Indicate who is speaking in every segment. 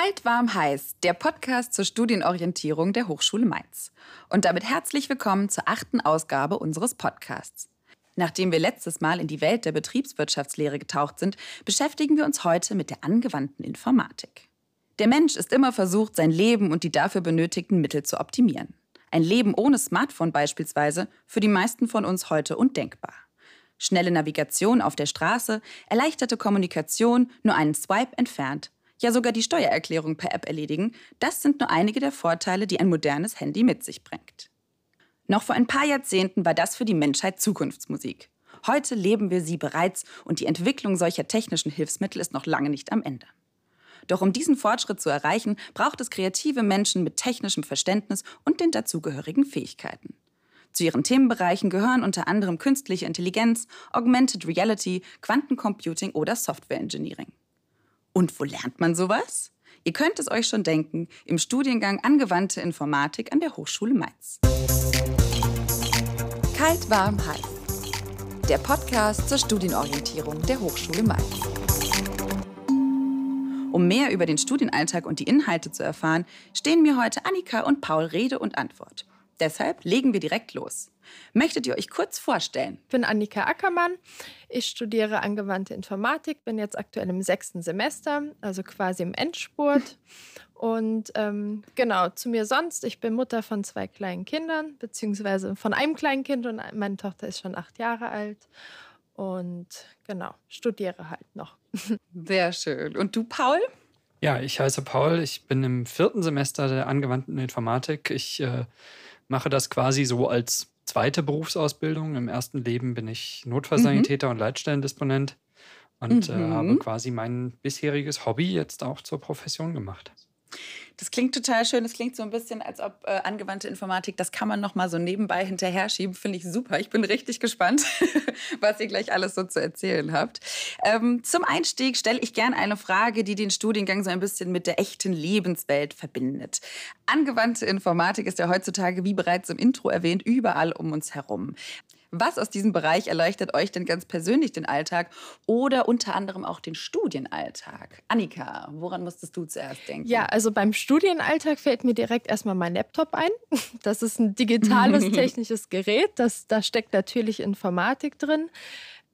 Speaker 1: Kalt, warm, heiß, der Podcast zur Studienorientierung der Hochschule Mainz. Und damit herzlich willkommen zur achten Ausgabe unseres Podcasts. Nachdem wir letztes Mal in die Welt der Betriebswirtschaftslehre getaucht sind, beschäftigen wir uns heute mit der angewandten Informatik. Der Mensch ist immer versucht, sein Leben und die dafür benötigten Mittel zu optimieren. Ein Leben ohne Smartphone beispielsweise für die meisten von uns heute undenkbar. Schnelle Navigation auf der Straße, erleichterte Kommunikation, nur einen Swipe entfernt, ja sogar die Steuererklärung per App erledigen, das sind nur einige der Vorteile, die ein modernes Handy mit sich bringt. Noch vor ein paar Jahrzehnten war das für die Menschheit Zukunftsmusik. Heute leben wir sie bereits und die Entwicklung solcher technischen Hilfsmittel ist noch lange nicht am Ende. Doch um diesen Fortschritt zu erreichen, braucht es kreative Menschen mit technischem Verständnis und den dazugehörigen Fähigkeiten. Zu ihren Themenbereichen gehören unter anderem künstliche Intelligenz, Augmented Reality, Quantencomputing oder Software Engineering. Und wo lernt man sowas? Ihr könnt es euch schon denken, im Studiengang Angewandte Informatik an der Hochschule Mainz. Kalt, warm, heiß. Der Podcast zur Studienorientierung der Hochschule Mainz. Um mehr über den Studienalltag und die Inhalte zu erfahren, stehen mir heute Annika und Paul Rede und Antwort. Deshalb legen wir direkt los. Möchtet ihr euch kurz vorstellen?
Speaker 2: Ich bin Annika Ackermann. Ich studiere angewandte Informatik, bin jetzt aktuell im sechsten Semester, also quasi im Endspurt. Und ähm, genau, zu mir sonst, ich bin Mutter von zwei kleinen Kindern, beziehungsweise von einem kleinen Kind und meine Tochter ist schon acht Jahre alt. Und genau, studiere halt noch.
Speaker 1: Sehr schön. Und du, Paul?
Speaker 3: Ja, ich heiße Paul. Ich bin im vierten Semester der angewandten Informatik. Ich äh, mache das quasi so als zweite Berufsausbildung. Im ersten Leben bin ich Notfallsanitäter mhm. und Leitstellendisponent und mhm. äh, habe quasi mein bisheriges Hobby jetzt auch zur Profession gemacht.
Speaker 1: Das klingt total schön. Das klingt so ein bisschen, als ob äh, angewandte Informatik, das kann man noch mal so nebenbei hinterher schieben. Finde ich super. Ich bin richtig gespannt, was ihr gleich alles so zu erzählen habt. Ähm, zum Einstieg stelle ich gerne eine Frage, die den Studiengang so ein bisschen mit der echten Lebenswelt verbindet. Angewandte Informatik ist ja heutzutage, wie bereits im Intro erwähnt, überall um uns herum. Was aus diesem Bereich erleichtert euch denn ganz persönlich den Alltag oder unter anderem auch den Studienalltag? Annika, woran musstest du zuerst denken?
Speaker 2: Ja, also beim Studienalltag fällt mir direkt erstmal mein Laptop ein. Das ist ein digitales technisches Gerät. Das, da steckt natürlich Informatik drin.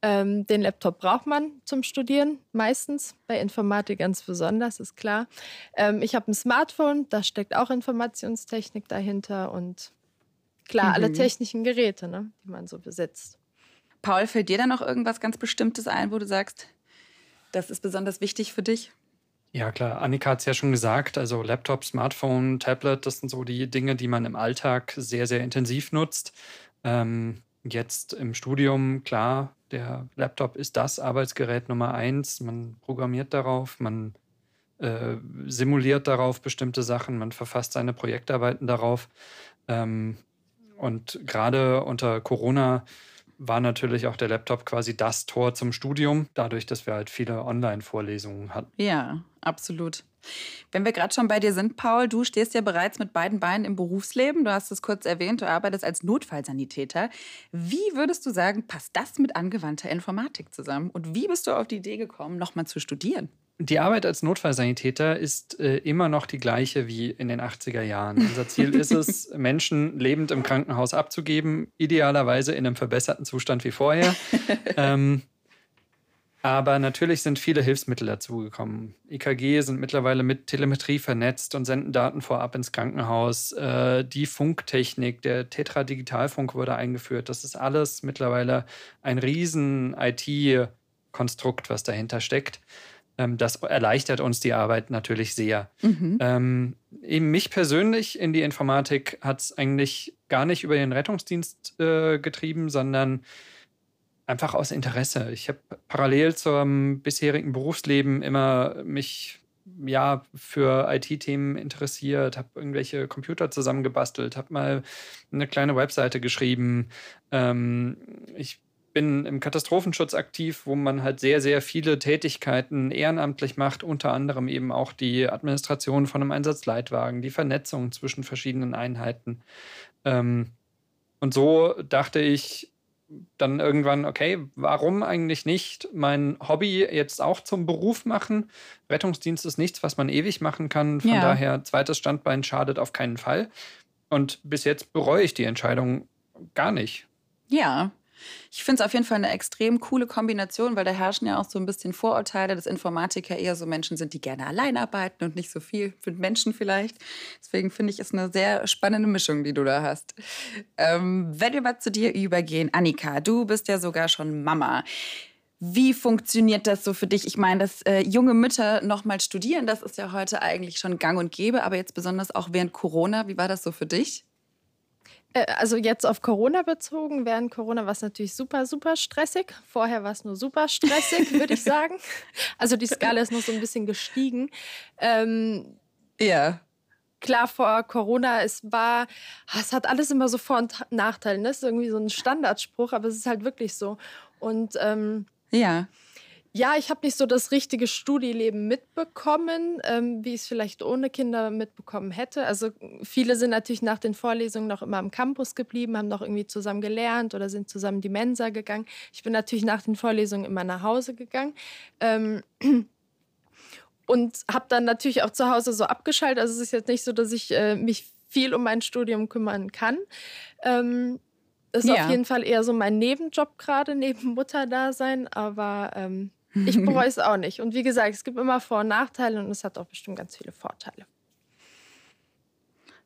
Speaker 2: Ähm, den Laptop braucht man zum Studieren meistens, bei Informatik ganz besonders, ist klar. Ähm, ich habe ein Smartphone, da steckt auch Informationstechnik dahinter und Klar, mhm. alle technischen Geräte, ne, die man so besitzt.
Speaker 1: Paul, fällt dir da noch irgendwas ganz Bestimmtes ein, wo du sagst, das ist besonders wichtig für dich?
Speaker 3: Ja, klar. Annika hat es ja schon gesagt. Also Laptop, Smartphone, Tablet, das sind so die Dinge, die man im Alltag sehr, sehr intensiv nutzt. Ähm, jetzt im Studium, klar, der Laptop ist das Arbeitsgerät Nummer eins. Man programmiert darauf, man äh, simuliert darauf bestimmte Sachen, man verfasst seine Projektarbeiten darauf. Ähm, und gerade unter Corona war natürlich auch der Laptop quasi das Tor zum Studium, dadurch, dass wir halt viele Online-Vorlesungen hatten.
Speaker 1: Ja, absolut. Wenn wir gerade schon bei dir sind, Paul, du stehst ja bereits mit beiden Beinen im Berufsleben. Du hast es kurz erwähnt, du arbeitest als Notfallsanitäter. Wie würdest du sagen, passt das mit angewandter Informatik zusammen? Und wie bist du auf die Idee gekommen, nochmal zu studieren?
Speaker 3: Die Arbeit als Notfallsanitäter ist äh, immer noch die gleiche wie in den 80er Jahren. Unser Ziel ist es, Menschen lebend im Krankenhaus abzugeben, idealerweise in einem verbesserten Zustand wie vorher. ähm, aber natürlich sind viele Hilfsmittel dazugekommen. EKG sind mittlerweile mit Telemetrie vernetzt und senden Daten vorab ins Krankenhaus. Äh, die Funktechnik, der Tetradigitalfunk wurde eingeführt. Das ist alles mittlerweile ein riesen IT-Konstrukt, was dahinter steckt. Ähm, das erleichtert uns die Arbeit natürlich sehr. Mhm. Ähm, eben mich persönlich in die Informatik hat es eigentlich gar nicht über den Rettungsdienst äh, getrieben, sondern einfach aus Interesse. Ich habe parallel zum bisherigen Berufsleben immer mich ja für IT-Themen interessiert, habe irgendwelche Computer zusammengebastelt, habe mal eine kleine Webseite geschrieben. Ähm, ich bin im Katastrophenschutz aktiv, wo man halt sehr, sehr viele Tätigkeiten ehrenamtlich macht, unter anderem eben auch die Administration von einem Einsatzleitwagen, die Vernetzung zwischen verschiedenen Einheiten. Ähm, und so dachte ich, dann irgendwann, okay, warum eigentlich nicht mein Hobby jetzt auch zum Beruf machen? Rettungsdienst ist nichts, was man ewig machen kann. Von ja. daher, zweites Standbein schadet auf keinen Fall. Und bis jetzt bereue ich die Entscheidung gar nicht.
Speaker 1: Ja, ich finde es auf jeden Fall eine extrem coole Kombination, weil da herrschen ja auch so ein bisschen Vorurteile, dass Informatiker eher so Menschen sind, die gerne allein arbeiten und nicht so viel mit Menschen vielleicht. Deswegen finde ich, es eine sehr spannende Mischung, die du da hast. Ähm, wenn wir mal zu dir übergehen, Annika, du bist ja sogar schon Mama. Wie funktioniert das so für dich? Ich meine, dass äh, junge Mütter nochmal studieren, das ist ja heute eigentlich schon gang und gäbe, aber jetzt besonders auch während Corona. Wie war das so für dich?
Speaker 2: Äh, also jetzt auf Corona bezogen, während Corona war es natürlich super, super stressig. Vorher war es nur super stressig, würde ich sagen. Also die Skala ist noch so ein bisschen gestiegen. Ähm,
Speaker 1: ja.
Speaker 2: Klar, vor Corona, es war, ah, es hat alles immer so Vor- und Nachteile. Ne? Das ist irgendwie so ein Standardspruch, aber es ist halt wirklich so. Und ähm,
Speaker 1: ja.
Speaker 2: Ja, ich habe nicht so das richtige Studieleben mitbekommen, ähm, wie ich es vielleicht ohne Kinder mitbekommen hätte. Also viele sind natürlich nach den Vorlesungen noch immer am Campus geblieben, haben noch irgendwie zusammen gelernt oder sind zusammen die Mensa gegangen. Ich bin natürlich nach den Vorlesungen immer nach Hause gegangen. Ähm, und habe dann natürlich auch zu Hause so abgeschaltet. Also es ist jetzt nicht so, dass ich äh, mich viel um mein Studium kümmern kann. Ähm, ist ja. auf jeden Fall eher so mein Nebenjob gerade, neben Mutterdasein. Aber ähm, ich bereue es auch nicht. Und wie gesagt, es gibt immer Vor- und Nachteile und es hat auch bestimmt ganz viele Vorteile.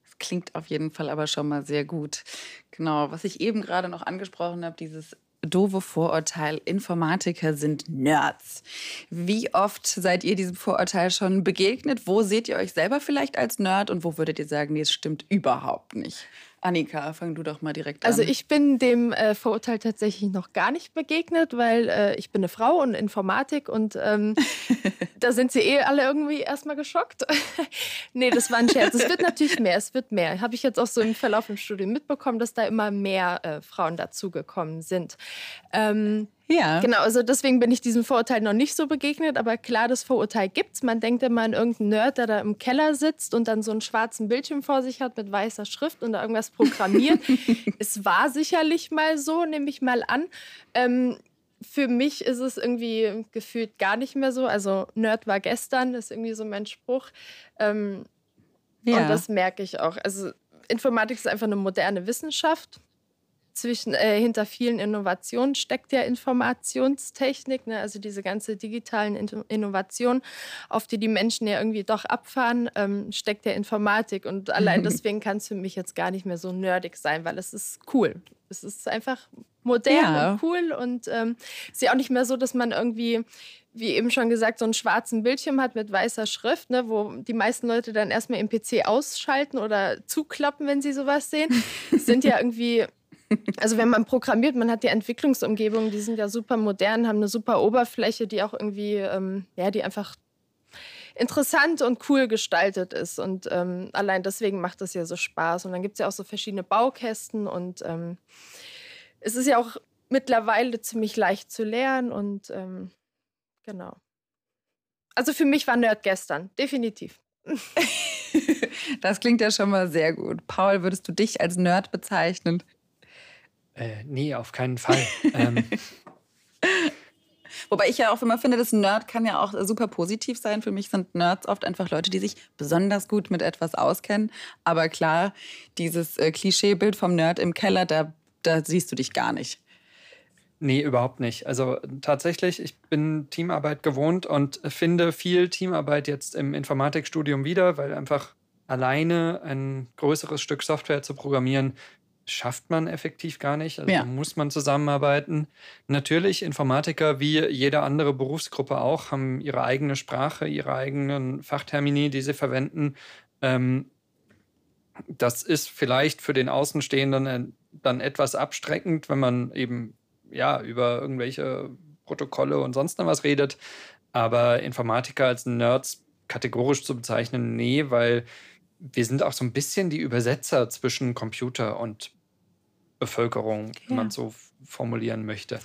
Speaker 1: Das klingt auf jeden Fall aber schon mal sehr gut. Genau, was ich eben gerade noch angesprochen habe, dieses doofe Vorurteil, Informatiker sind Nerds. Wie oft seid ihr diesem Vorurteil schon begegnet? Wo seht ihr euch selber vielleicht als Nerd und wo würdet ihr sagen, nee, es stimmt überhaupt nicht? Annika, fang du doch mal direkt
Speaker 2: also an. Also ich bin dem äh, Vorurteil tatsächlich noch gar nicht begegnet, weil äh, ich bin eine Frau und Informatik und ähm, da sind sie eh alle irgendwie erstmal geschockt. nee, das war ein Scherz. Es wird natürlich mehr, es wird mehr. Habe ich jetzt auch so im Verlauf im Studium mitbekommen, dass da immer mehr äh, Frauen dazugekommen sind. Ähm, ja. Genau, also deswegen bin ich diesem Vorurteil noch nicht so begegnet, aber klar, das Vorurteil gibt's. Man denkt immer an irgendeinen Nerd, der da im Keller sitzt und dann so einen schwarzen Bildschirm vor sich hat mit weißer Schrift und da irgendwas programmiert. es war sicherlich mal so, nehme ich mal an. Ähm, für mich ist es irgendwie gefühlt gar nicht mehr so. Also Nerd war gestern, ist irgendwie so mein Spruch. Ähm, ja. Und das merke ich auch. Also Informatik ist einfach eine moderne Wissenschaft zwischen, äh, hinter vielen Innovationen steckt ja Informationstechnik, ne? also diese ganze digitalen Innovationen, auf die die Menschen ja irgendwie doch abfahren, ähm, steckt ja Informatik. Und allein deswegen kann es für mich jetzt gar nicht mehr so nerdig sein, weil es ist cool. Es ist einfach modern ja. und cool und ähm, ist ja auch nicht mehr so, dass man irgendwie wie eben schon gesagt, so einen schwarzen Bildschirm hat mit weißer Schrift, ne, wo die meisten Leute dann erstmal im PC ausschalten oder zuklappen, wenn sie sowas sehen. sind ja irgendwie also wenn man programmiert, man hat die Entwicklungsumgebungen, die sind ja super modern, haben eine super Oberfläche, die auch irgendwie, ähm, ja, die einfach interessant und cool gestaltet ist. Und ähm, allein deswegen macht das ja so Spaß. Und dann gibt es ja auch so verschiedene Baukästen und ähm, es ist ja auch mittlerweile ziemlich leicht zu lernen und ähm, genau. Also für mich war Nerd gestern, definitiv.
Speaker 1: Das klingt ja schon mal sehr gut. Paul, würdest du dich als Nerd bezeichnen?
Speaker 3: Äh, nee, auf keinen Fall. ähm.
Speaker 1: Wobei ich ja auch immer finde, dass ein Nerd kann ja auch super positiv sein. Für mich sind Nerds oft einfach Leute, die sich besonders gut mit etwas auskennen. Aber klar, dieses äh, Klischeebild vom Nerd im Keller, da, da siehst du dich gar nicht.
Speaker 3: Nee, überhaupt nicht. Also tatsächlich, ich bin Teamarbeit gewohnt und finde viel Teamarbeit jetzt im Informatikstudium wieder, weil einfach alleine ein größeres Stück Software zu programmieren schafft man effektiv gar nicht. Also ja. muss man zusammenarbeiten. Natürlich, Informatiker wie jede andere Berufsgruppe auch haben ihre eigene Sprache, ihre eigenen Fachtermini, die sie verwenden. Ähm, das ist vielleicht für den Außenstehenden äh, dann etwas abstreckend, wenn man eben ja über irgendwelche Protokolle und sonst noch was redet. Aber Informatiker als Nerds kategorisch zu bezeichnen, nee, weil wir sind auch so ein bisschen die Übersetzer zwischen Computer und Bevölkerung, wenn man so formulieren möchte.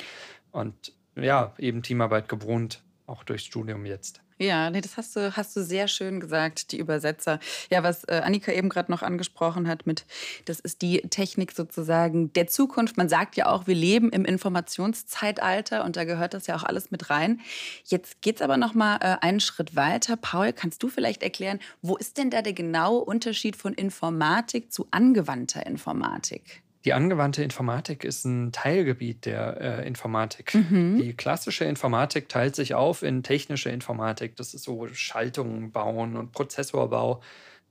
Speaker 3: Und ja, eben Teamarbeit gewohnt, auch durchs Studium jetzt.
Speaker 1: Ja, nee, das hast du, hast du sehr schön gesagt, die Übersetzer. Ja, was äh, Annika eben gerade noch angesprochen hat mit, das ist die Technik sozusagen der Zukunft. Man sagt ja auch, wir leben im Informationszeitalter und da gehört das ja auch alles mit rein. Jetzt geht es aber noch mal äh, einen Schritt weiter. Paul, kannst du vielleicht erklären, wo ist denn da der genaue Unterschied von Informatik zu angewandter Informatik?
Speaker 3: Die angewandte Informatik ist ein Teilgebiet der äh, Informatik. Mhm. Die klassische Informatik teilt sich auf in technische Informatik. Das ist so Schaltungen bauen und Prozessorbau.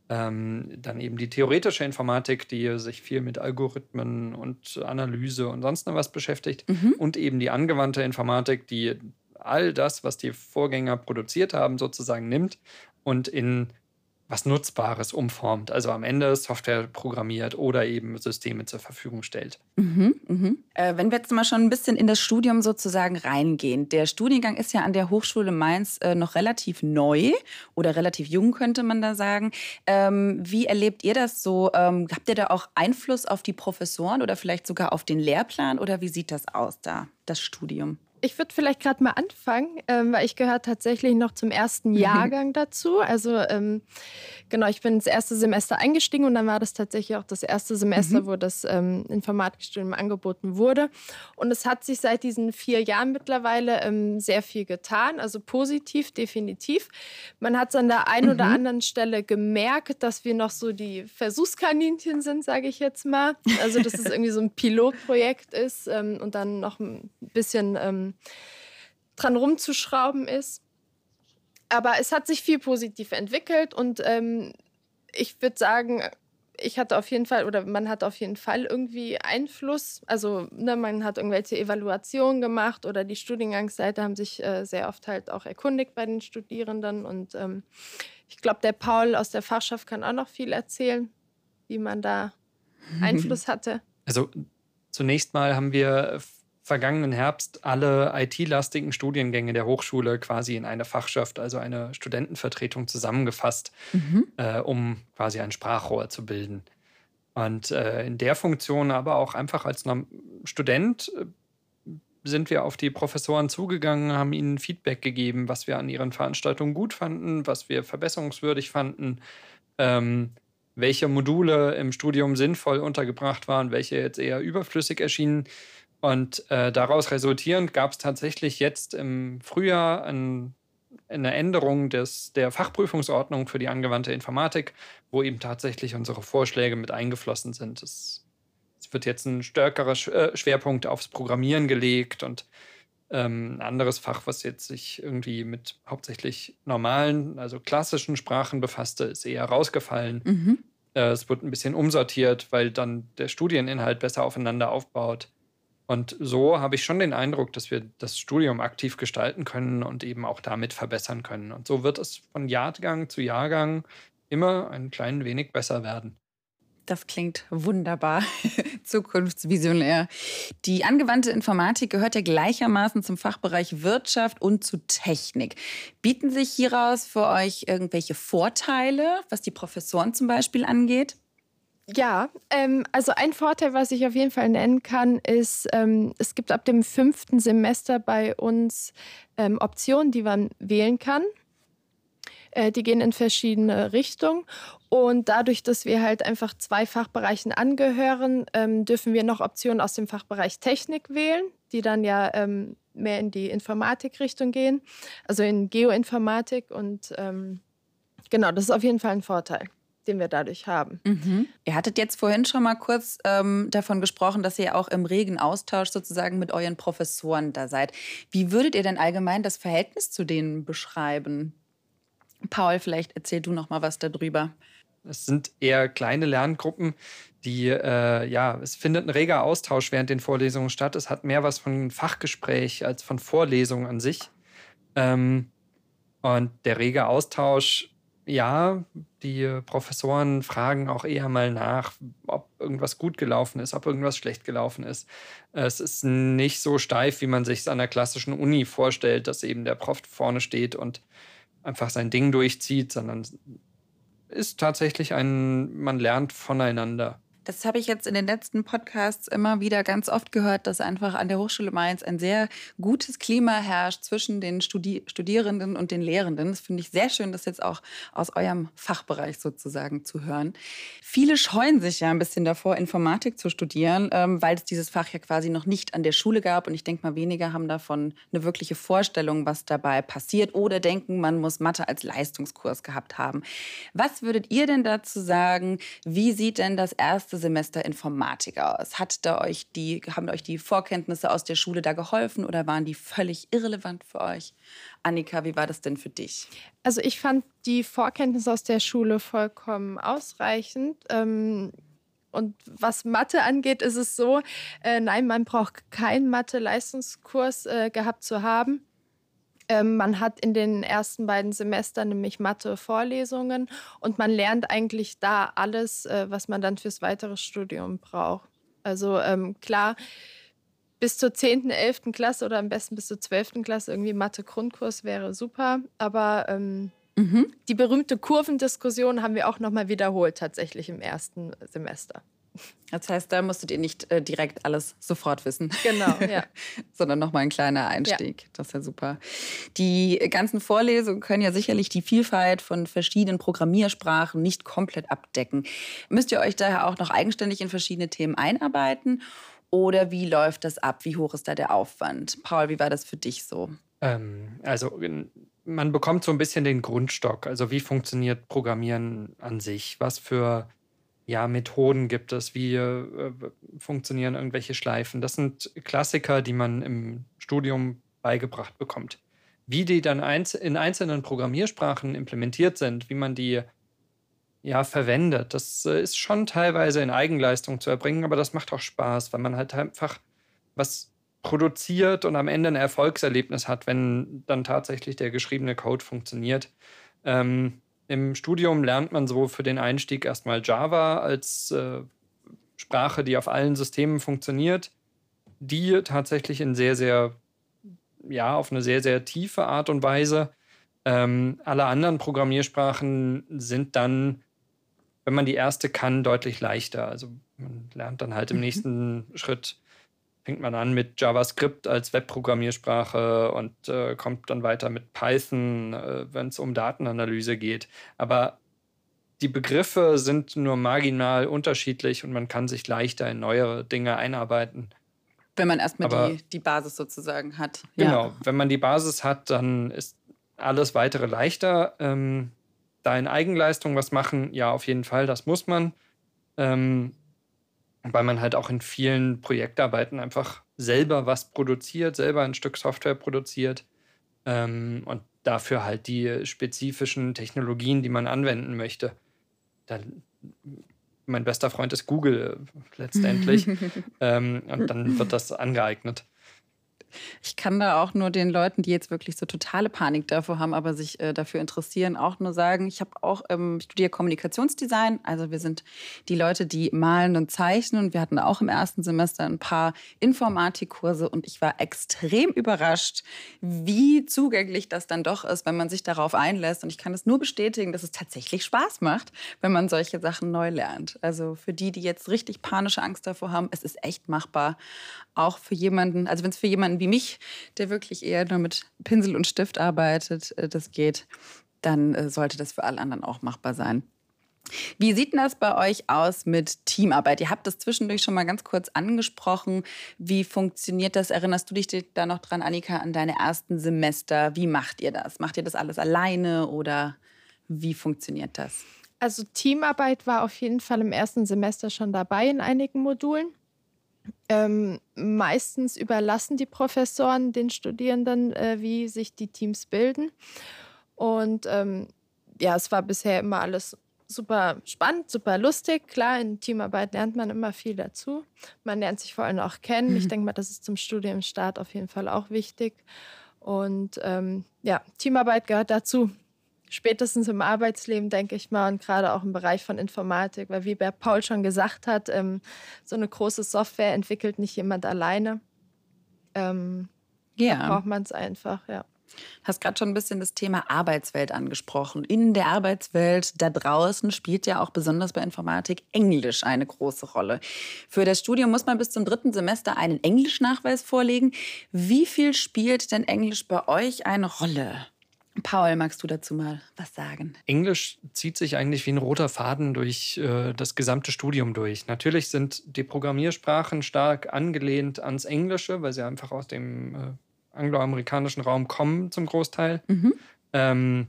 Speaker 3: Ähm, dann eben die theoretische Informatik, die sich viel mit Algorithmen und Analyse und sonst noch was beschäftigt. Mhm. Und eben die angewandte Informatik, die all das, was die Vorgänger produziert haben, sozusagen nimmt und in was Nutzbares umformt. Also am Ende Software programmiert oder eben Systeme zur Verfügung stellt.
Speaker 1: Mhm, mh. äh, wenn wir jetzt mal schon ein bisschen in das Studium sozusagen reingehen. Der Studiengang ist ja an der Hochschule Mainz äh, noch relativ neu oder relativ jung, könnte man da sagen. Ähm, wie erlebt ihr das so? Ähm, habt ihr da auch Einfluss auf die Professoren oder vielleicht sogar auf den Lehrplan oder wie sieht das aus da, das Studium?
Speaker 2: Ich würde vielleicht gerade mal anfangen, ähm, weil ich gehöre tatsächlich noch zum ersten. Jahrgang dazu. Also ähm, genau, ich bin ins erste Semester eingestiegen und dann war das tatsächlich auch das erste Semester, mhm. wo das ähm, Informatikstudium angeboten wurde. Und es hat sich seit diesen vier Jahren mittlerweile ähm, sehr viel getan, also positiv, definitiv. Man hat es an der einen mhm. oder anderen Stelle gemerkt, dass wir noch so die Versuchskaninchen sind, sage ich jetzt mal. Also dass es irgendwie so ein Pilotprojekt ist ähm, und dann noch ein bisschen ähm, dran rumzuschrauben ist. Aber es hat sich viel positiv entwickelt und ähm, ich würde sagen, ich hatte auf jeden Fall oder man hat auf jeden Fall irgendwie Einfluss. Also ne, man hat irgendwelche Evaluationen gemacht oder die Studiengangsseite haben sich äh, sehr oft halt auch erkundigt bei den Studierenden. Und ähm, ich glaube, der Paul aus der Fachschaft kann auch noch viel erzählen, wie man da Einfluss hatte.
Speaker 3: Also zunächst mal haben wir vergangenen Herbst alle IT-lastigen Studiengänge der Hochschule quasi in eine Fachschaft, also eine Studentenvertretung zusammengefasst, mhm. äh, um quasi ein Sprachrohr zu bilden. Und äh, in der Funktion aber auch einfach als Student äh, sind wir auf die Professoren zugegangen, haben ihnen Feedback gegeben, was wir an ihren Veranstaltungen gut fanden, was wir verbesserungswürdig fanden, ähm, welche Module im Studium sinnvoll untergebracht waren, welche jetzt eher überflüssig erschienen. Und äh, daraus resultierend gab es tatsächlich jetzt im Frühjahr ein, eine Änderung des, der Fachprüfungsordnung für die angewandte Informatik, wo eben tatsächlich unsere Vorschläge mit eingeflossen sind. Es, es wird jetzt ein stärkerer äh, Schwerpunkt aufs Programmieren gelegt und ähm, ein anderes Fach, was jetzt sich irgendwie mit hauptsächlich normalen, also klassischen Sprachen befasste, ist eher rausgefallen. Mhm. Äh, es wird ein bisschen umsortiert, weil dann der Studieninhalt besser aufeinander aufbaut. Und so habe ich schon den Eindruck, dass wir das Studium aktiv gestalten können und eben auch damit verbessern können. Und so wird es von Jahrgang zu Jahrgang immer ein klein wenig besser werden.
Speaker 1: Das klingt wunderbar, zukunftsvisionär. Die angewandte Informatik gehört ja gleichermaßen zum Fachbereich Wirtschaft und zu Technik. Bieten sich hieraus für euch irgendwelche Vorteile, was die Professoren zum Beispiel angeht?
Speaker 2: Ja, ähm, also ein Vorteil, was ich auf jeden Fall nennen kann, ist, ähm, es gibt ab dem fünften Semester bei uns ähm, Optionen, die man wählen kann. Äh, die gehen in verschiedene Richtungen. Und dadurch, dass wir halt einfach zwei Fachbereichen angehören, ähm, dürfen wir noch Optionen aus dem Fachbereich Technik wählen, die dann ja ähm, mehr in die Informatikrichtung gehen, also in Geoinformatik. Und ähm, genau, das ist auf jeden Fall ein Vorteil den wir dadurch haben.
Speaker 1: Mhm. Ihr hattet jetzt vorhin schon mal kurz ähm, davon gesprochen, dass ihr auch im regen Austausch sozusagen mit euren Professoren da seid. Wie würdet ihr denn allgemein das Verhältnis zu denen beschreiben? Paul, vielleicht erzähl du noch mal was darüber.
Speaker 3: Es sind eher kleine Lerngruppen, die, äh, ja, es findet ein reger Austausch während den Vorlesungen statt. Es hat mehr was von Fachgespräch als von Vorlesungen an sich. Ähm, und der rege Austausch ja, die Professoren fragen auch eher mal nach, ob irgendwas gut gelaufen ist, ob irgendwas schlecht gelaufen ist. Es ist nicht so steif, wie man sich es an der klassischen Uni vorstellt, dass eben der Prof vorne steht und einfach sein Ding durchzieht, sondern ist tatsächlich ein, man lernt voneinander.
Speaker 1: Das habe ich jetzt in den letzten Podcasts immer wieder ganz oft gehört, dass einfach an der Hochschule Mainz ein sehr gutes Klima herrscht zwischen den Studi Studierenden und den Lehrenden. Das finde ich sehr schön, das jetzt auch aus eurem Fachbereich sozusagen zu hören. Viele scheuen sich ja ein bisschen davor, Informatik zu studieren, ähm, weil es dieses Fach ja quasi noch nicht an der Schule gab. Und ich denke mal, weniger haben davon eine wirkliche Vorstellung, was dabei passiert oder denken, man muss Mathe als Leistungskurs gehabt haben. Was würdet ihr denn dazu sagen? Wie sieht denn das erste erste Semester Informatik aus? Hat da euch die, haben euch die Vorkenntnisse aus der Schule da geholfen oder waren die völlig irrelevant für euch? Annika, wie war das denn für dich?
Speaker 2: Also ich fand die Vorkenntnisse aus der Schule vollkommen ausreichend. Ähm und was Mathe angeht, ist es so, äh, nein, man braucht keinen Mathe-Leistungskurs äh, gehabt zu haben. Ähm, man hat in den ersten beiden Semestern nämlich Mathe-Vorlesungen und man lernt eigentlich da alles, äh, was man dann fürs weitere Studium braucht. Also ähm, klar, bis zur 10., 11. Klasse oder am besten bis zur 12. Klasse irgendwie Mathe-Grundkurs wäre super, aber ähm, mhm. die berühmte Kurvendiskussion haben wir auch nochmal wiederholt tatsächlich im ersten Semester.
Speaker 1: Das heißt, da musstet ihr nicht äh, direkt alles sofort wissen.
Speaker 2: Genau, ja.
Speaker 1: Sondern nochmal ein kleiner Einstieg. Ja. Das ist ja super. Die ganzen Vorlesungen können ja sicherlich die Vielfalt von verschiedenen Programmiersprachen nicht komplett abdecken. Müsst ihr euch daher auch noch eigenständig in verschiedene Themen einarbeiten? Oder wie läuft das ab? Wie hoch ist da der Aufwand? Paul, wie war das für dich so?
Speaker 3: Ähm, also man bekommt so ein bisschen den Grundstock. Also wie funktioniert Programmieren an sich? Was für ja, Methoden gibt es, wie äh, funktionieren irgendwelche Schleifen. Das sind Klassiker, die man im Studium beigebracht bekommt. Wie die dann einz in einzelnen Programmiersprachen implementiert sind, wie man die ja, verwendet, das äh, ist schon teilweise in Eigenleistung zu erbringen, aber das macht auch Spaß, weil man halt einfach was produziert und am Ende ein Erfolgserlebnis hat, wenn dann tatsächlich der geschriebene Code funktioniert. Ähm, im Studium lernt man so für den Einstieg erstmal Java als äh, Sprache, die auf allen Systemen funktioniert, die tatsächlich in sehr, sehr, ja, auf eine sehr, sehr tiefe Art und Weise. Ähm, alle anderen Programmiersprachen sind dann, wenn man die erste kann, deutlich leichter. Also man lernt dann halt im mhm. nächsten Schritt fängt man an mit JavaScript als Webprogrammiersprache und äh, kommt dann weiter mit Python, äh, wenn es um Datenanalyse geht. Aber die Begriffe sind nur marginal unterschiedlich und man kann sich leichter in neuere Dinge einarbeiten.
Speaker 1: Wenn man erstmal die, die Basis sozusagen hat.
Speaker 3: Genau, ja. wenn man die Basis hat, dann ist alles weitere leichter. Ähm, da in Eigenleistung was machen, ja, auf jeden Fall, das muss man. Ähm, weil man halt auch in vielen Projektarbeiten einfach selber was produziert, selber ein Stück Software produziert ähm, und dafür halt die spezifischen Technologien, die man anwenden möchte. Dann, mein bester Freund ist Google letztendlich ähm, und dann wird das angeeignet.
Speaker 1: Ich kann da auch nur den Leuten, die jetzt wirklich so totale Panik davor haben, aber sich äh, dafür interessieren, auch nur sagen, ich habe auch ähm, studiert Kommunikationsdesign. Also wir sind die Leute, die malen und zeichnen. Und wir hatten auch im ersten Semester ein paar Informatikkurse und ich war extrem überrascht, wie zugänglich das dann doch ist, wenn man sich darauf einlässt. Und ich kann es nur bestätigen, dass es tatsächlich Spaß macht, wenn man solche Sachen neu lernt. Also für die, die jetzt richtig panische Angst davor haben, es ist echt machbar. Auch für jemanden, also wenn es für jemanden wie mich, der wirklich eher nur mit Pinsel und Stift arbeitet, äh, das geht, dann äh, sollte das für alle anderen auch machbar sein. Wie sieht denn das bei euch aus mit Teamarbeit? Ihr habt das zwischendurch schon mal ganz kurz angesprochen. Wie funktioniert das? Erinnerst du dich da noch dran, Annika, an deine ersten Semester? Wie macht ihr das? Macht ihr das alles alleine oder wie funktioniert das?
Speaker 2: Also Teamarbeit war auf jeden Fall im ersten Semester schon dabei in einigen Modulen. Ähm, meistens überlassen die Professoren den Studierenden, äh, wie sich die Teams bilden. Und ähm, ja, es war bisher immer alles super spannend, super lustig. Klar, in Teamarbeit lernt man immer viel dazu. Man lernt sich vor allem auch kennen. Mhm. Ich denke mal, das ist zum Studienstart auf jeden Fall auch wichtig. Und ähm, ja, Teamarbeit gehört dazu spätestens im Arbeitsleben, denke ich mal, und gerade auch im Bereich von Informatik, weil wie Paul schon gesagt hat, ähm, so eine große Software entwickelt nicht jemand alleine. Ähm, ja. braucht man es einfach, ja.
Speaker 1: Du hast gerade schon ein bisschen das Thema Arbeitswelt angesprochen. In der Arbeitswelt da draußen spielt ja auch besonders bei Informatik Englisch eine große Rolle. Für das Studium muss man bis zum dritten Semester einen Englischnachweis vorlegen. Wie viel spielt denn Englisch bei euch eine Rolle? Paul, magst du dazu mal was sagen?
Speaker 3: Englisch zieht sich eigentlich wie ein roter Faden durch äh, das gesamte Studium durch. Natürlich sind die Programmiersprachen stark angelehnt ans Englische, weil sie einfach aus dem äh, angloamerikanischen Raum kommen zum Großteil. Mhm. Ähm,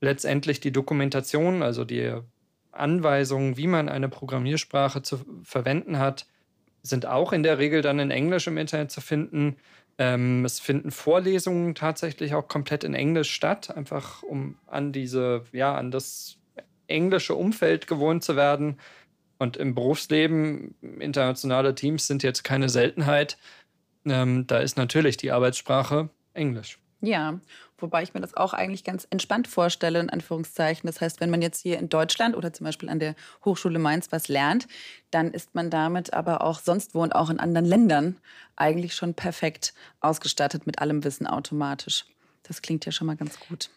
Speaker 3: letztendlich die Dokumentation, also die Anweisungen, wie man eine Programmiersprache zu verwenden hat, sind auch in der Regel dann in Englisch im Internet zu finden. Ähm, es finden Vorlesungen tatsächlich auch komplett in Englisch statt, einfach um an diese, ja, an das englische Umfeld gewohnt zu werden. Und im Berufsleben, internationale Teams sind jetzt keine Seltenheit. Ähm, da ist natürlich die Arbeitssprache Englisch.
Speaker 1: Ja, wobei ich mir das auch eigentlich ganz entspannt vorstelle, in Anführungszeichen. Das heißt, wenn man jetzt hier in Deutschland oder zum Beispiel an der Hochschule Mainz was lernt, dann ist man damit aber auch sonst wo und auch in anderen Ländern eigentlich schon perfekt ausgestattet mit allem Wissen automatisch. Das klingt ja schon mal ganz gut.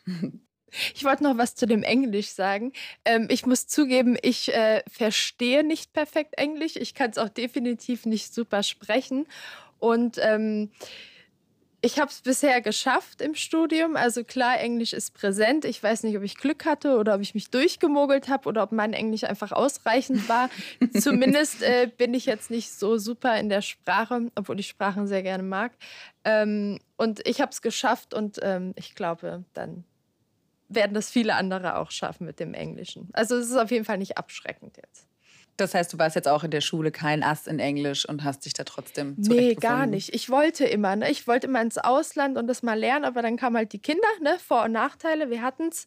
Speaker 2: Ich wollte noch was zu dem Englisch sagen. Ähm, ich muss zugeben, ich äh, verstehe nicht perfekt Englisch. Ich kann es auch definitiv nicht super sprechen. Und ähm, ich habe es bisher geschafft im Studium. Also klar, Englisch ist präsent. Ich weiß nicht, ob ich Glück hatte oder ob ich mich durchgemogelt habe oder ob mein Englisch einfach ausreichend war. Zumindest äh, bin ich jetzt nicht so super in der Sprache, obwohl ich Sprachen sehr gerne mag. Ähm, und ich habe es geschafft und ähm, ich glaube, dann werden das viele andere auch schaffen mit dem Englischen. Also es ist auf jeden Fall nicht abschreckend jetzt.
Speaker 1: Das heißt, du warst jetzt auch in der Schule kein Ass in Englisch und hast dich da trotzdem
Speaker 2: Nee, gar nicht. Ich wollte immer, ne? Ich wollte immer ins Ausland und das mal lernen, aber dann kamen halt die Kinder, ne? Vor- und Nachteile, wir hatten es.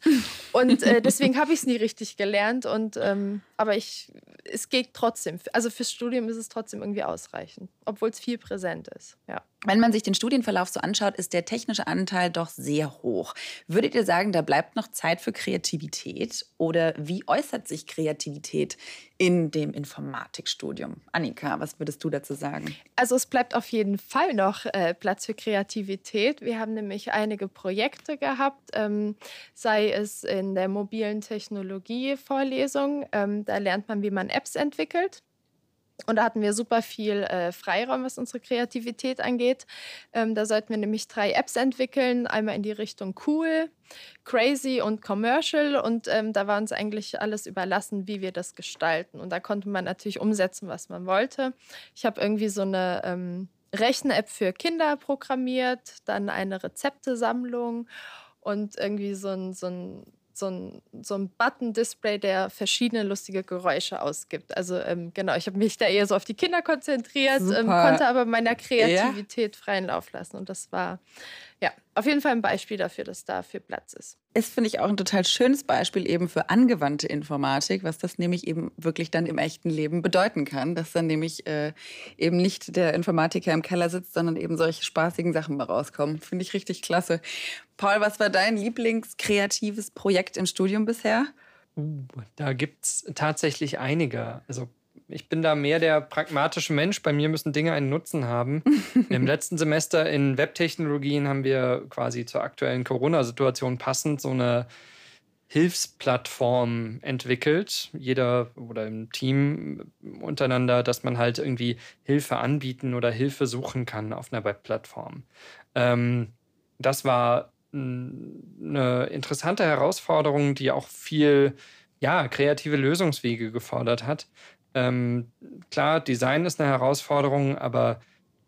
Speaker 2: Und äh, deswegen habe ich es nie richtig gelernt. Und ähm, aber ich, es geht trotzdem. Also fürs Studium ist es trotzdem irgendwie ausreichend, obwohl es viel präsent ist. Ja.
Speaker 1: Wenn man sich den Studienverlauf so anschaut, ist der technische Anteil doch sehr hoch. Würdet ihr sagen, da bleibt noch Zeit für Kreativität? Oder wie äußert sich Kreativität in dem Informatikstudium? Annika, was würdest du dazu sagen?
Speaker 2: Also es bleibt auf jeden Fall noch äh, Platz für Kreativität. Wir haben nämlich einige Projekte gehabt, ähm, sei es in der mobilen Technologie-Vorlesung. Ähm, da lernt man, wie man Apps entwickelt. Und da hatten wir super viel äh, Freiraum, was unsere Kreativität angeht. Ähm, da sollten wir nämlich drei Apps entwickeln. Einmal in die Richtung cool, crazy und commercial. Und ähm, da war uns eigentlich alles überlassen, wie wir das gestalten. Und da konnte man natürlich umsetzen, was man wollte. Ich habe irgendwie so eine ähm, Rechen-App für Kinder programmiert, dann eine Rezeptesammlung und irgendwie so ein, so ein so ein, so ein Button-Display, der verschiedene lustige Geräusche ausgibt. Also ähm, genau, ich habe mich da eher so auf die Kinder konzentriert, ähm, konnte aber meiner Kreativität ja. freien Lauf lassen. Und das war ja, auf jeden Fall ein Beispiel dafür, dass dafür Platz ist.
Speaker 1: Ist, finde ich, auch ein total schönes Beispiel eben für angewandte Informatik, was das nämlich eben wirklich dann im echten Leben bedeuten kann, dass dann nämlich äh, eben nicht der Informatiker im Keller sitzt, sondern eben solche spaßigen Sachen mal rauskommen. Finde ich richtig klasse. Paul, was war dein Lieblingskreatives Projekt im Studium bisher?
Speaker 3: Uh, da gibt es tatsächlich einige. Also ich bin da mehr der pragmatische Mensch. Bei mir müssen Dinge einen Nutzen haben. Im letzten Semester in Webtechnologien haben wir quasi zur aktuellen Corona-Situation passend so eine Hilfsplattform entwickelt. Jeder oder im Team untereinander, dass man halt irgendwie Hilfe anbieten oder Hilfe suchen kann auf einer Webplattform. Ähm, das war eine interessante Herausforderung, die auch viel ja, kreative Lösungswege gefordert hat. Ähm, klar, Design ist eine Herausforderung, aber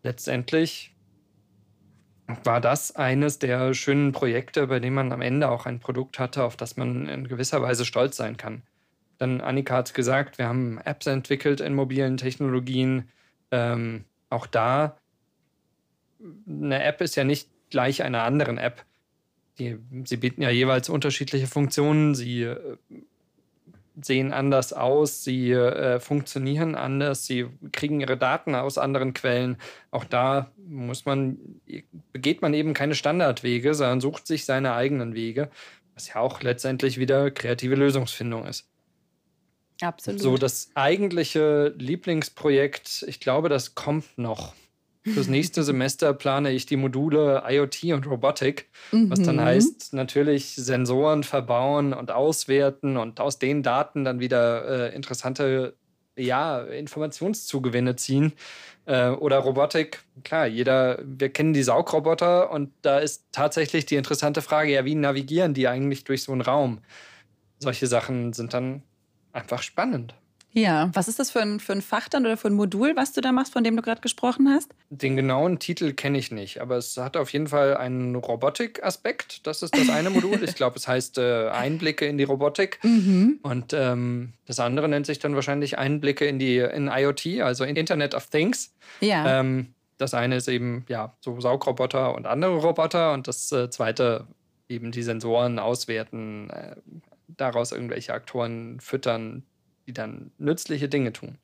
Speaker 3: letztendlich war das eines der schönen Projekte, bei dem man am Ende auch ein Produkt hatte, auf das man in gewisser Weise stolz sein kann. Dann Annika hat gesagt, wir haben Apps entwickelt in mobilen Technologien. Ähm, auch da, eine App ist ja nicht gleich einer anderen App. Die, sie bieten ja jeweils unterschiedliche Funktionen. Sie äh, sehen anders aus, sie äh, funktionieren anders, sie kriegen ihre Daten aus anderen Quellen. Auch da muss man, begeht man eben keine Standardwege, sondern sucht sich seine eigenen Wege, was ja auch letztendlich wieder kreative Lösungsfindung ist.
Speaker 1: Absolut.
Speaker 3: So das eigentliche Lieblingsprojekt, ich glaube, das kommt noch. Fürs nächste Semester plane ich die Module IoT und Robotik, mhm. was dann mhm. heißt, natürlich Sensoren verbauen und auswerten und aus den Daten dann wieder äh, interessante ja, Informationszugewinne ziehen. Äh, oder Robotik, klar, jeder, wir kennen die Saugroboter und da ist tatsächlich die interessante Frage, ja, wie navigieren die eigentlich durch so einen Raum? Solche Sachen sind dann einfach spannend.
Speaker 1: Ja, was ist das für ein, für ein Fach dann oder für ein Modul, was du da machst, von dem du gerade gesprochen hast?
Speaker 3: Den genauen Titel kenne ich nicht, aber es hat auf jeden Fall einen Robotik-Aspekt. Das ist das eine Modul. ich glaube, es heißt äh, Einblicke in die Robotik. Mhm. Und ähm, das andere nennt sich dann wahrscheinlich Einblicke in die in IoT, also in Internet of Things. Ja. Ähm, das eine ist eben ja so Saugroboter und andere Roboter und das äh, zweite eben die Sensoren auswerten, äh, daraus irgendwelche Aktoren füttern, die dann nützliche Dinge tun.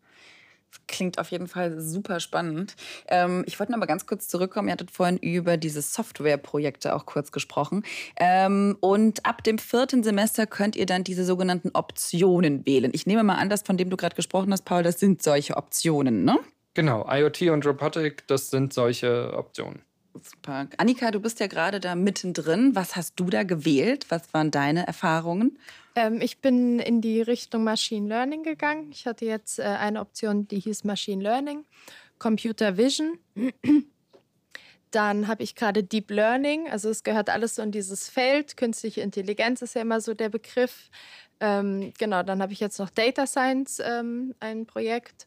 Speaker 1: Klingt auf jeden Fall super spannend. Ähm, ich wollte noch mal ganz kurz zurückkommen. Ihr hattet vorhin über diese Softwareprojekte auch kurz gesprochen. Ähm, und ab dem vierten Semester könnt ihr dann diese sogenannten Optionen wählen. Ich nehme mal an, dass von dem du gerade gesprochen hast, Paul, das sind solche Optionen, ne?
Speaker 3: Genau, IoT und Robotik, das sind solche Optionen.
Speaker 1: Super. Annika, du bist ja gerade da mittendrin. Was hast du da gewählt? Was waren deine Erfahrungen?
Speaker 2: Ähm, ich bin in die Richtung Machine Learning gegangen. Ich hatte jetzt äh, eine Option, die hieß Machine Learning, Computer Vision. Dann habe ich gerade Deep Learning, also es gehört alles so in dieses Feld. Künstliche Intelligenz ist ja immer so der Begriff. Ähm, genau, dann habe ich jetzt noch Data Science, ähm, ein Projekt.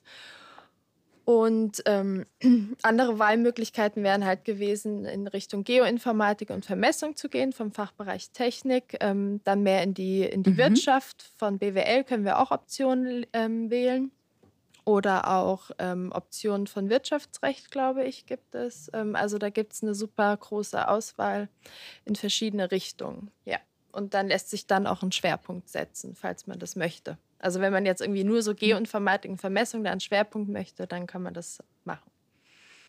Speaker 2: Und ähm, andere Wahlmöglichkeiten wären halt gewesen, in Richtung Geoinformatik und Vermessung zu gehen, vom Fachbereich Technik, ähm, dann mehr in die, in die mhm. Wirtschaft. Von BWL können wir auch Optionen ähm, wählen. Oder auch ähm, Optionen von Wirtschaftsrecht, glaube ich, gibt es. Ähm, also da gibt es eine super große Auswahl in verschiedene Richtungen. Ja. Und dann lässt sich dann auch ein Schwerpunkt setzen, falls man das möchte. Also wenn man jetzt irgendwie nur so Geoinformatik und Vermessung da einen Schwerpunkt möchte, dann kann man das machen.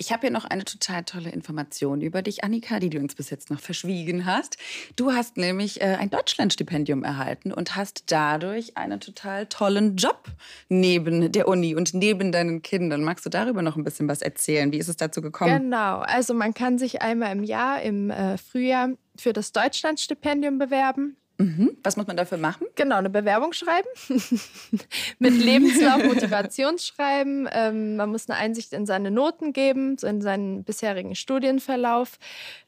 Speaker 1: Ich habe hier noch eine total tolle Information über dich, Annika, die du uns bis jetzt noch verschwiegen hast. Du hast nämlich äh, ein Deutschlandstipendium erhalten und hast dadurch einen total tollen Job neben der Uni und neben deinen Kindern. Magst du darüber noch ein bisschen was erzählen? Wie ist es dazu gekommen?
Speaker 2: Genau, also man kann sich einmal im Jahr im äh, Frühjahr für das Deutschlandstipendium bewerben.
Speaker 1: Mhm. Was muss man dafür machen?
Speaker 2: Genau, eine Bewerbung schreiben. Mit Lebenslauf, Motivationsschreiben. Ähm, man muss eine Einsicht in seine Noten geben, so in seinen bisherigen Studienverlauf.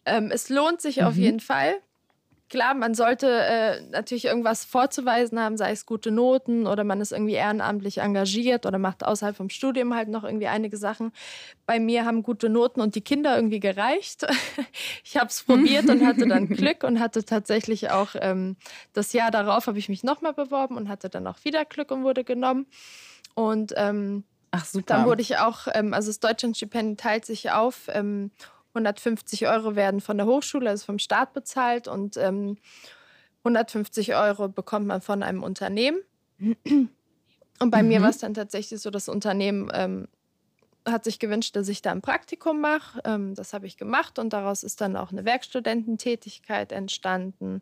Speaker 2: Ähm, es lohnt sich mhm. auf jeden Fall klar, man sollte äh, natürlich irgendwas vorzuweisen haben, sei es gute Noten oder man ist irgendwie ehrenamtlich engagiert oder macht außerhalb vom Studium halt noch irgendwie einige Sachen. Bei mir haben gute Noten und die Kinder irgendwie gereicht. ich habe es probiert und hatte dann Glück und hatte tatsächlich auch ähm, das Jahr darauf habe ich mich nochmal beworben und hatte dann auch wieder Glück und wurde genommen. Und ähm, Ach, super. dann wurde ich auch, ähm, also das Deutschlandstipendium teilt sich auf. Ähm, 150 Euro werden von der Hochschule, also vom Staat bezahlt und ähm, 150 Euro bekommt man von einem Unternehmen. Und bei mhm. mir war es dann tatsächlich so, das Unternehmen ähm, hat sich gewünscht, dass ich da ein Praktikum mache. Ähm, das habe ich gemacht und daraus ist dann auch eine Werkstudententätigkeit entstanden,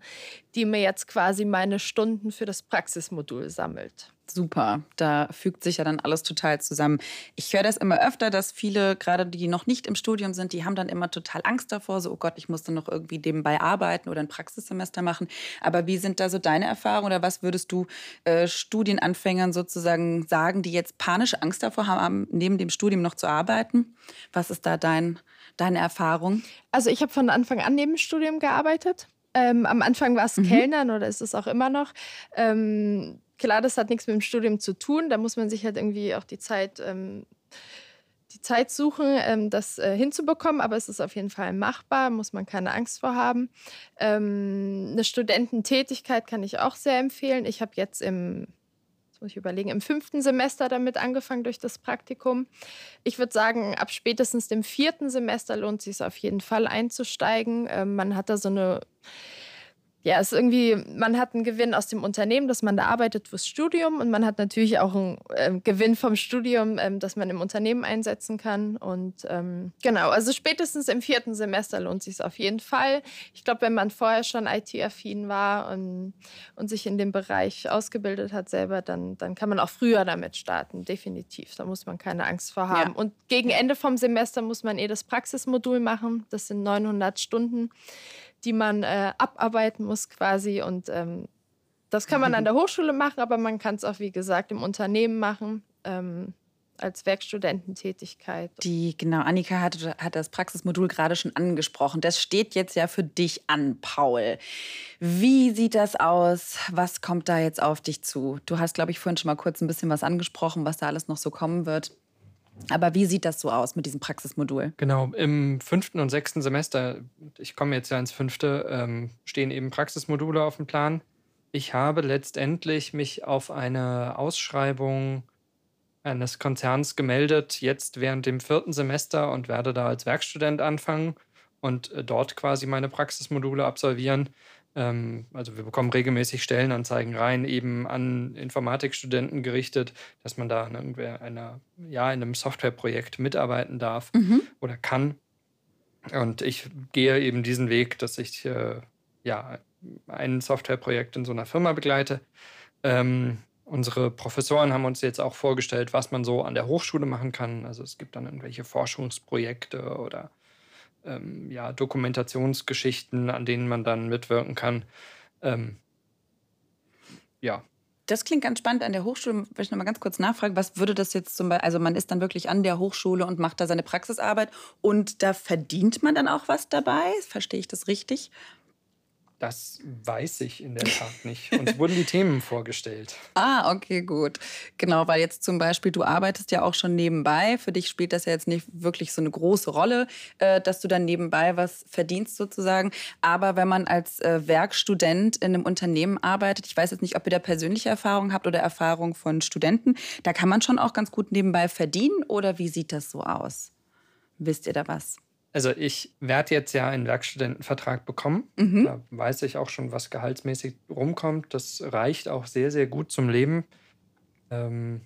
Speaker 2: die mir jetzt quasi meine Stunden für das Praxismodul sammelt
Speaker 1: super. Da fügt sich ja dann alles total zusammen. Ich höre das immer öfter, dass viele, gerade die noch nicht im Studium sind, die haben dann immer total Angst davor, so, oh Gott, ich muss dann noch irgendwie nebenbei arbeiten oder ein Praxissemester machen. Aber wie sind da so deine Erfahrungen oder was würdest du äh, Studienanfängern sozusagen sagen, die jetzt panische Angst davor haben, neben dem Studium noch zu arbeiten? Was ist da dein, deine Erfahrung?
Speaker 2: Also ich habe von Anfang an neben dem Studium gearbeitet. Ähm, am Anfang war es mhm. Kellnern oder ist es auch immer noch. Ähm, klar, das hat nichts mit dem Studium zu tun. Da muss man sich halt irgendwie auch die Zeit, ähm, die Zeit suchen, ähm, das äh, hinzubekommen. Aber es ist auf jeden Fall machbar, muss man keine Angst vor haben. Ähm, eine Studententätigkeit kann ich auch sehr empfehlen. Ich habe jetzt im muss ich überlegen, im fünften Semester damit angefangen durch das Praktikum. Ich würde sagen, ab spätestens dem vierten Semester lohnt es sich auf jeden Fall einzusteigen. Ähm, man hat da so eine ja, es ist irgendwie, man hat einen Gewinn aus dem Unternehmen, dass man da arbeitet fürs Studium und man hat natürlich auch einen äh, Gewinn vom Studium, ähm, dass man im Unternehmen einsetzen kann. Und ähm, genau, also spätestens im vierten Semester lohnt sich auf jeden Fall. Ich glaube, wenn man vorher schon IT-affin war und, und sich in dem Bereich ausgebildet hat selber, dann, dann kann man auch früher damit starten, definitiv. Da muss man keine Angst vor haben. Ja. Und gegen Ende vom Semester muss man eh das Praxismodul machen. Das sind 900 Stunden die man äh, abarbeiten muss quasi. Und ähm, das kann man an der Hochschule machen, aber man kann es auch, wie gesagt, im Unternehmen machen. Ähm, als Werkstudententätigkeit.
Speaker 1: Die, genau, Annika hat, hat das Praxismodul gerade schon angesprochen. Das steht jetzt ja für dich an, Paul. Wie sieht das aus? Was kommt da jetzt auf dich zu? Du hast, glaube ich, vorhin schon mal kurz ein bisschen was angesprochen, was da alles noch so kommen wird. Aber wie sieht das so aus mit diesem Praxismodul?
Speaker 3: Genau, im fünften und sechsten Semester, ich komme jetzt ja ins fünfte, ähm, stehen eben Praxismodule auf dem Plan. Ich habe letztendlich mich auf eine Ausschreibung eines Konzerns gemeldet, jetzt während dem vierten Semester und werde da als Werkstudent anfangen und äh, dort quasi meine Praxismodule absolvieren. Ähm, also wir bekommen regelmäßig Stellenanzeigen rein, eben an Informatikstudenten gerichtet, dass man da in, einer, ja, in einem Softwareprojekt mitarbeiten darf mhm. oder kann. Und ich gehe eben diesen Weg, dass ich äh, ja, ein Softwareprojekt in so einer Firma begleite. Ähm, unsere Professoren haben uns jetzt auch vorgestellt, was man so an der Hochschule machen kann. Also es gibt dann irgendwelche Forschungsprojekte oder ähm, ja, Dokumentationsgeschichten, an denen man dann mitwirken kann. Ähm, ja.
Speaker 1: Das klingt ganz spannend an der Hochschule. Will ich noch mal ganz kurz nachfragen, was würde das jetzt zum Beispiel, also man ist dann wirklich an der Hochschule und macht da seine Praxisarbeit und da verdient man dann auch was dabei? Verstehe ich das richtig?
Speaker 3: Das weiß ich in der Tat nicht. Uns wurden die Themen vorgestellt.
Speaker 1: Ah, okay, gut. Genau, weil jetzt zum Beispiel, du arbeitest ja auch schon nebenbei. Für dich spielt das ja jetzt nicht wirklich so eine große Rolle, äh, dass du dann nebenbei was verdienst sozusagen. Aber wenn man als äh, Werkstudent in einem Unternehmen arbeitet, ich weiß jetzt nicht, ob ihr da persönliche Erfahrung habt oder Erfahrung von Studenten, da kann man schon auch ganz gut nebenbei verdienen. Oder wie sieht das so aus? Wisst ihr da was?
Speaker 3: Also ich werde jetzt ja einen Werkstudentenvertrag bekommen. Mhm. Da weiß ich auch schon, was gehaltsmäßig rumkommt. Das reicht auch sehr, sehr gut zum Leben. Ähm,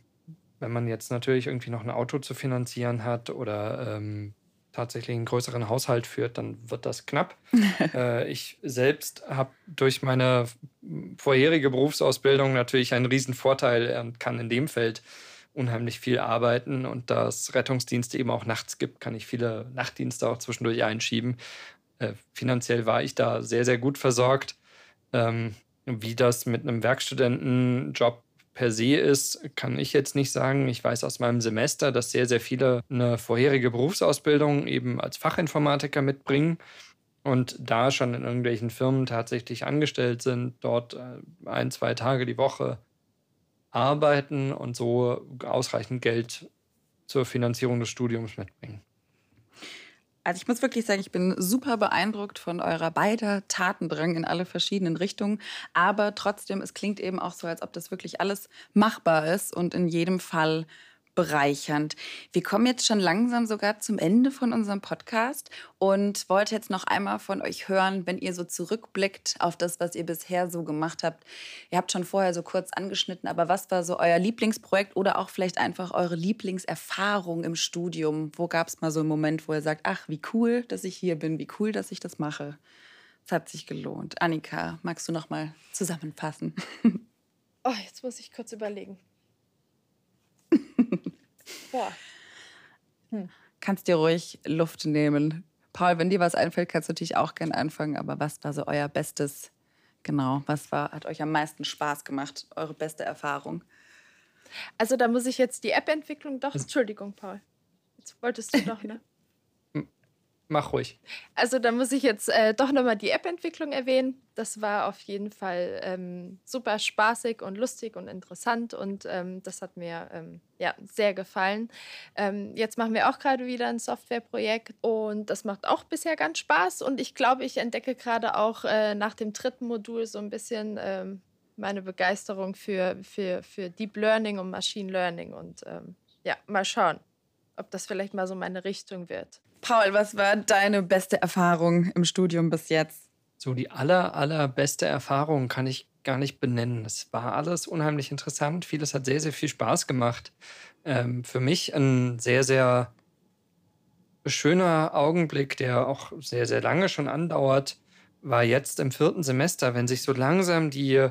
Speaker 3: wenn man jetzt natürlich irgendwie noch ein Auto zu finanzieren hat oder ähm, tatsächlich einen größeren Haushalt führt, dann wird das knapp. äh, ich selbst habe durch meine vorherige Berufsausbildung natürlich einen riesen Vorteil und kann in dem Feld unheimlich viel arbeiten und da es Rettungsdienste eben auch nachts gibt, kann ich viele Nachtdienste auch zwischendurch einschieben. Äh, finanziell war ich da sehr, sehr gut versorgt. Ähm, wie das mit einem Werkstudentenjob per se ist, kann ich jetzt nicht sagen. Ich weiß aus meinem Semester, dass sehr, sehr viele eine vorherige Berufsausbildung eben als Fachinformatiker mitbringen und da schon in irgendwelchen Firmen tatsächlich angestellt sind, dort äh, ein, zwei Tage die Woche arbeiten und so ausreichend Geld zur Finanzierung des Studiums mitbringen.
Speaker 1: Also ich muss wirklich sagen, ich bin super beeindruckt von eurer beider Tatendrang in alle verschiedenen Richtungen. Aber trotzdem, es klingt eben auch so, als ob das wirklich alles machbar ist und in jedem Fall bereichernd. Wir kommen jetzt schon langsam sogar zum Ende von unserem Podcast und wollte jetzt noch einmal von euch hören, wenn ihr so zurückblickt auf das, was ihr bisher so gemacht habt. Ihr habt schon vorher so kurz angeschnitten, aber was war so euer Lieblingsprojekt oder auch vielleicht einfach eure Lieblingserfahrung im Studium? Wo gab es mal so einen Moment, wo ihr sagt, ach, wie cool, dass ich hier bin, wie cool, dass ich das mache? Es hat sich gelohnt. Annika, magst du noch mal zusammenfassen?
Speaker 2: Oh, jetzt muss ich kurz überlegen.
Speaker 1: Boah. Hm. Kannst dir ruhig Luft nehmen. Paul, wenn dir was einfällt, kannst du natürlich auch gerne anfangen. Aber was war so euer bestes, genau, was war, hat euch am meisten Spaß gemacht, eure beste Erfahrung?
Speaker 2: Also da muss ich jetzt die App-Entwicklung doch, Entschuldigung, Paul. Jetzt wolltest du doch, ne?
Speaker 3: Mach ruhig.
Speaker 2: Also da muss ich jetzt äh, doch nochmal die App-Entwicklung erwähnen. Das war auf jeden Fall ähm, super spaßig und lustig und interessant und ähm, das hat mir ähm, ja, sehr gefallen. Ähm, jetzt machen wir auch gerade wieder ein Softwareprojekt und das macht auch bisher ganz Spaß und ich glaube, ich entdecke gerade auch äh, nach dem dritten Modul so ein bisschen ähm, meine Begeisterung für, für, für Deep Learning und Machine Learning und ähm, ja, mal schauen, ob das vielleicht mal so meine Richtung wird.
Speaker 1: Paul, was war deine beste Erfahrung im Studium bis jetzt?
Speaker 3: So die aller, allerbeste Erfahrung kann ich gar nicht benennen. Es war alles unheimlich interessant. Vieles hat sehr, sehr viel Spaß gemacht. Ähm, für mich ein sehr, sehr schöner Augenblick, der auch sehr, sehr lange schon andauert, war jetzt im vierten Semester, wenn sich so langsam die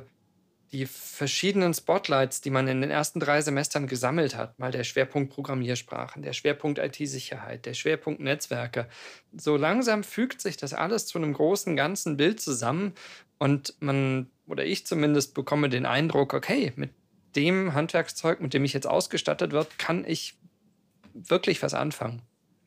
Speaker 3: die verschiedenen Spotlights, die man in den ersten drei Semestern gesammelt hat, mal der Schwerpunkt Programmiersprachen, der Schwerpunkt IT-Sicherheit, der Schwerpunkt Netzwerke, so langsam fügt sich das alles zu einem großen ganzen Bild zusammen und man, oder ich zumindest, bekomme den Eindruck, okay, mit dem Handwerkszeug, mit dem ich jetzt ausgestattet wird, kann ich wirklich was anfangen.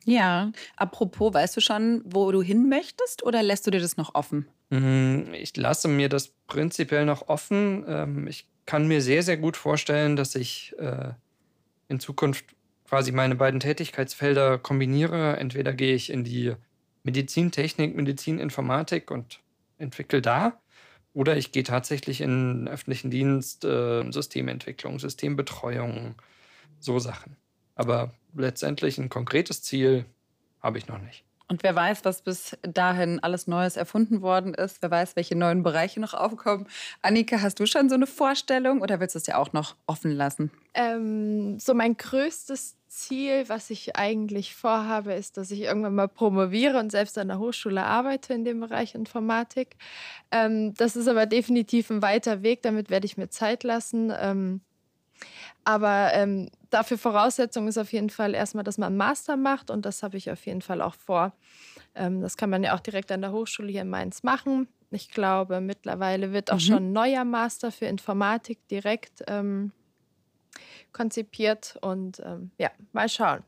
Speaker 1: Ja, apropos, weißt du schon, wo du hin möchtest oder lässt du dir das noch offen?
Speaker 3: Mm, ich lasse mir das prinzipiell noch offen. Ähm, ich kann mir sehr, sehr gut vorstellen, dass ich äh, in Zukunft quasi meine beiden Tätigkeitsfelder kombiniere. Entweder gehe ich in die Medizintechnik, Medizininformatik und entwickle da, oder ich gehe tatsächlich in den öffentlichen Dienst, äh, Systementwicklung, Systembetreuung, so Sachen. Aber letztendlich ein konkretes Ziel habe ich noch nicht.
Speaker 1: Und wer weiß, was bis dahin alles Neues erfunden worden ist. Wer weiß, welche neuen Bereiche noch aufkommen. Annika, hast du schon so eine Vorstellung oder willst du es ja auch noch offen lassen?
Speaker 2: Ähm, so mein größtes Ziel, was ich eigentlich vorhabe, ist, dass ich irgendwann mal promoviere und selbst an der Hochschule arbeite in dem Bereich Informatik. Ähm, das ist aber definitiv ein weiter Weg. Damit werde ich mir Zeit lassen. Ähm, aber ähm, dafür Voraussetzung ist auf jeden Fall erstmal, dass man einen Master macht und das habe ich auf jeden Fall auch vor. Ähm, das kann man ja auch direkt an der Hochschule hier in Mainz machen. Ich glaube, mittlerweile wird auch mhm. schon ein neuer Master für Informatik direkt ähm, konzipiert und ähm, ja, mal schauen.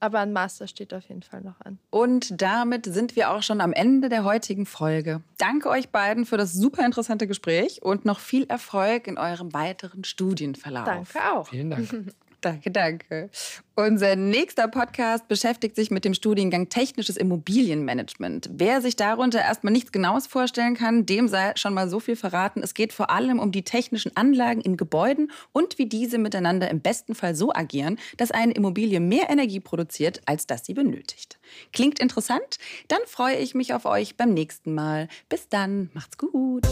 Speaker 2: Aber ein Master steht auf jeden Fall noch an.
Speaker 1: Und damit sind wir auch schon am Ende der heutigen Folge. Danke euch beiden für das super interessante Gespräch und noch viel Erfolg in eurem weiteren Studienverlauf.
Speaker 2: Danke auch.
Speaker 3: Vielen Dank.
Speaker 1: Danke, danke. Unser nächster Podcast beschäftigt sich mit dem Studiengang Technisches Immobilienmanagement. Wer sich darunter erstmal nichts Genaues vorstellen kann, dem sei schon mal so viel verraten. Es geht vor allem um die technischen Anlagen in Gebäuden und wie diese miteinander im besten Fall so agieren, dass eine Immobilie mehr Energie produziert, als dass sie benötigt. Klingt interessant? Dann freue ich mich auf euch beim nächsten Mal. Bis dann, macht's gut.